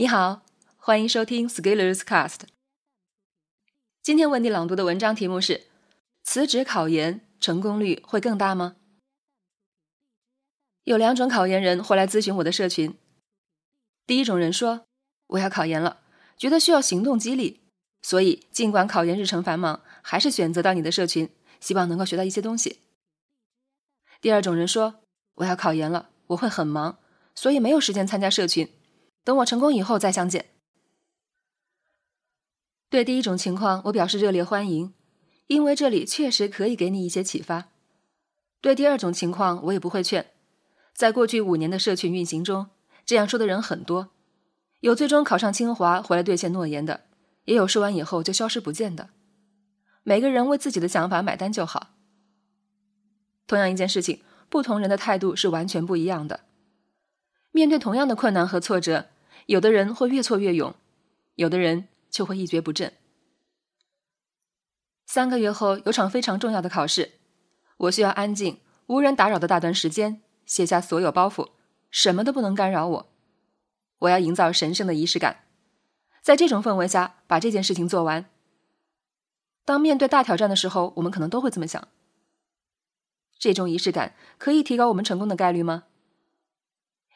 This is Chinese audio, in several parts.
你好，欢迎收听 Skillers Cast。今天为你朗读的文章题目是：辞职考研成功率会更大吗？有两种考研人会来咨询我的社群。第一种人说：“我要考研了，觉得需要行动激励，所以尽管考研日程繁忙，还是选择到你的社群，希望能够学到一些东西。”第二种人说：“我要考研了，我会很忙，所以没有时间参加社群。等我成功以后再相见。”对第一种情况，我表示热烈欢迎，因为这里确实可以给你一些启发。对第二种情况，我也不会劝。在过去五年的社群运行中，这样说的人很多，有最终考上清华回来兑现诺言的，也有说完以后就消失不见的。每个人为自己的想法买单就好。同样一件事情，不同人的态度是完全不一样的。面对同样的困难和挫折，有的人会越挫越勇，有的人就会一蹶不振。三个月后有场非常重要的考试，我需要安静、无人打扰的大段时间，卸下所有包袱，什么都不能干扰我。我要营造神圣的仪式感，在这种氛围下把这件事情做完。当面对大挑战的时候，我们可能都会这么想。这种仪式感可以提高我们成功的概率吗？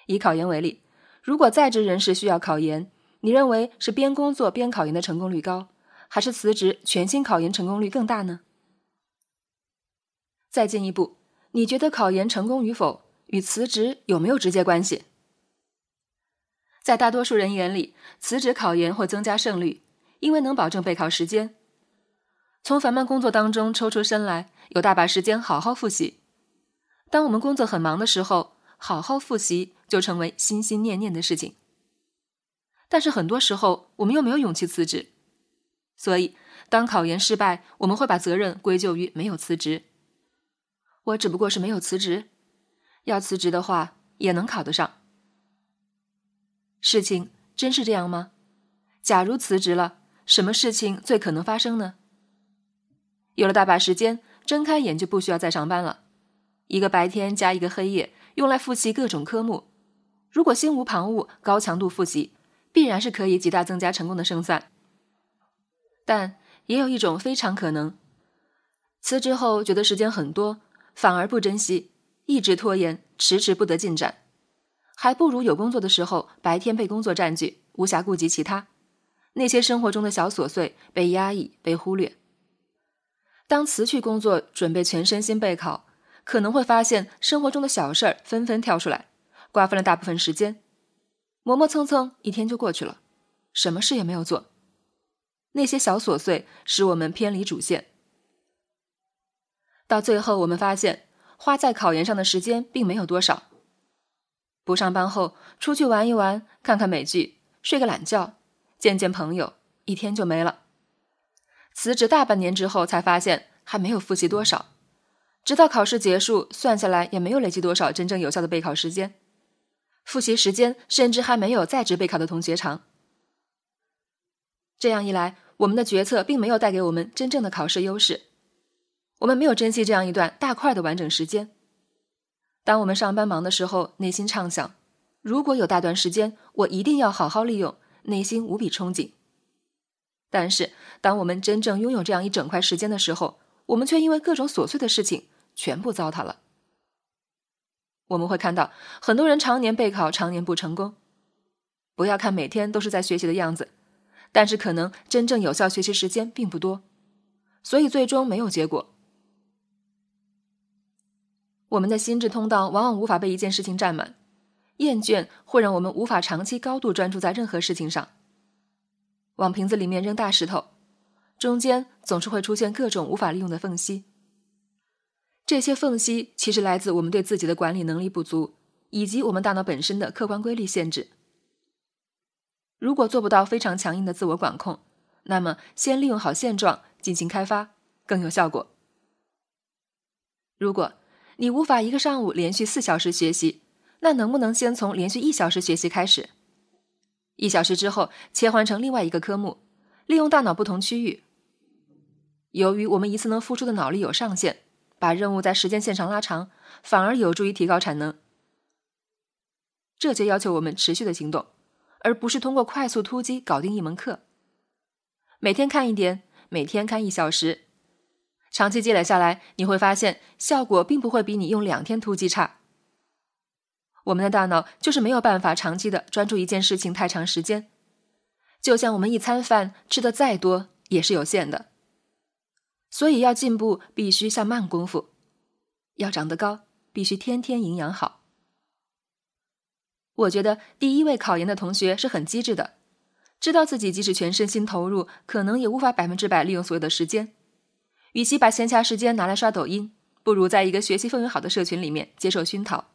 以考研为例，如果在职人士需要考研，你认为是边工作边考研的成功率高，还是辞职全心考研成功率更大呢？再进一步，你觉得考研成功与否与辞职有没有直接关系？在大多数人眼里，辞职考研会增加胜率，因为能保证备考时间。从繁忙工作当中抽出身来，有大把时间好好复习。当我们工作很忙的时候，好好复习就成为心心念念的事情。但是很多时候，我们又没有勇气辞职，所以当考研失败，我们会把责任归咎于没有辞职。我只不过是没有辞职，要辞职的话也能考得上。事情真是这样吗？假如辞职了，什么事情最可能发生呢？有了大把时间，睁开眼就不需要再上班了。一个白天加一个黑夜，用来复习各种科目。如果心无旁骛，高强度复习，必然是可以极大增加成功的胜算。但也有一种非常可能：辞职后觉得时间很多，反而不珍惜，一直拖延，迟迟不得进展，还不如有工作的时候，白天被工作占据，无暇顾及其他，那些生活中的小琐碎被压抑、被忽略。当辞去工作，准备全身心备考，可能会发现生活中的小事儿纷纷跳出来，瓜分了大部分时间，磨磨蹭蹭一天就过去了，什么事也没有做。那些小琐碎使我们偏离主线，到最后我们发现花在考研上的时间并没有多少。不上班后出去玩一玩，看看美剧，睡个懒觉，见见朋友，一天就没了。辞职大半年之后，才发现还没有复习多少，直到考试结束，算下来也没有累积多少真正有效的备考时间，复习时间甚至还没有在职备考的同学长。这样一来，我们的决策并没有带给我们真正的考试优势，我们没有珍惜这样一段大块的完整时间。当我们上班忙的时候，内心畅想，如果有大段时间，我一定要好好利用，内心无比憧憬。但是，当我们真正拥有这样一整块时间的时候，我们却因为各种琐碎的事情全部糟蹋了。我们会看到很多人常年备考，常年不成功。不要看每天都是在学习的样子，但是可能真正有效学习时间并不多，所以最终没有结果。我们的心智通道往往无法被一件事情占满，厌倦会让我们无法长期高度专注在任何事情上。往瓶子里面扔大石头，中间总是会出现各种无法利用的缝隙。这些缝隙其实来自我们对自己的管理能力不足，以及我们大脑本身的客观规律限制。如果做不到非常强硬的自我管控，那么先利用好现状进行开发更有效果。如果你无法一个上午连续四小时学习，那能不能先从连续一小时学习开始？一小时之后，切换成另外一个科目，利用大脑不同区域。由于我们一次能付出的脑力有上限，把任务在时间线上拉长，反而有助于提高产能。这就要求我们持续的行动，而不是通过快速突击搞定一门课。每天看一点，每天看一小时，长期积累下来，你会发现效果并不会比你用两天突击差。我们的大脑就是没有办法长期的专注一件事情太长时间，就像我们一餐饭吃的再多也是有限的。所以要进步必须下慢功夫，要长得高必须天天营养好。我觉得第一位考研的同学是很机智的，知道自己即使全身心投入，可能也无法百分之百利用所有的时间。与其把闲暇时间拿来刷抖音，不如在一个学习氛围好的社群里面接受熏陶，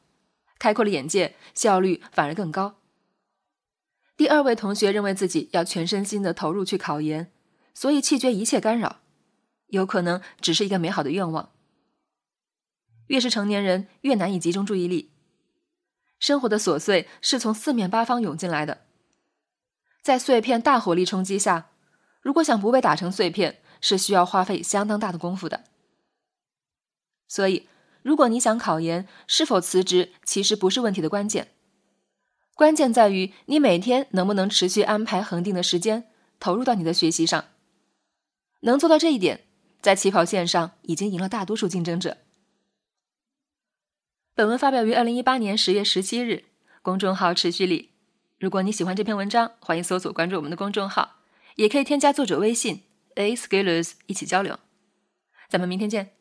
开阔了眼界，效率反而更高。第二位同学认为自己要全身心的投入去考研，所以弃绝一切干扰，有可能只是一个美好的愿望。越是成年人，越难以集中注意力。生活的琐碎是从四面八方涌进来的，在碎片大火力冲击下，如果想不被打成碎片，是需要花费相当大的功夫的。所以，如果你想考研，是否辞职其实不是问题的关键，关键在于你每天能不能持续安排恒定的时间投入到你的学习上。能做到这一点，在起跑线上已经赢了大多数竞争者。本文发表于二零一八年十月十七日，公众号持续力。如果你喜欢这篇文章，欢迎搜索关注我们的公众号，也可以添加作者微信 a skillers 一起交流。咱们明天见。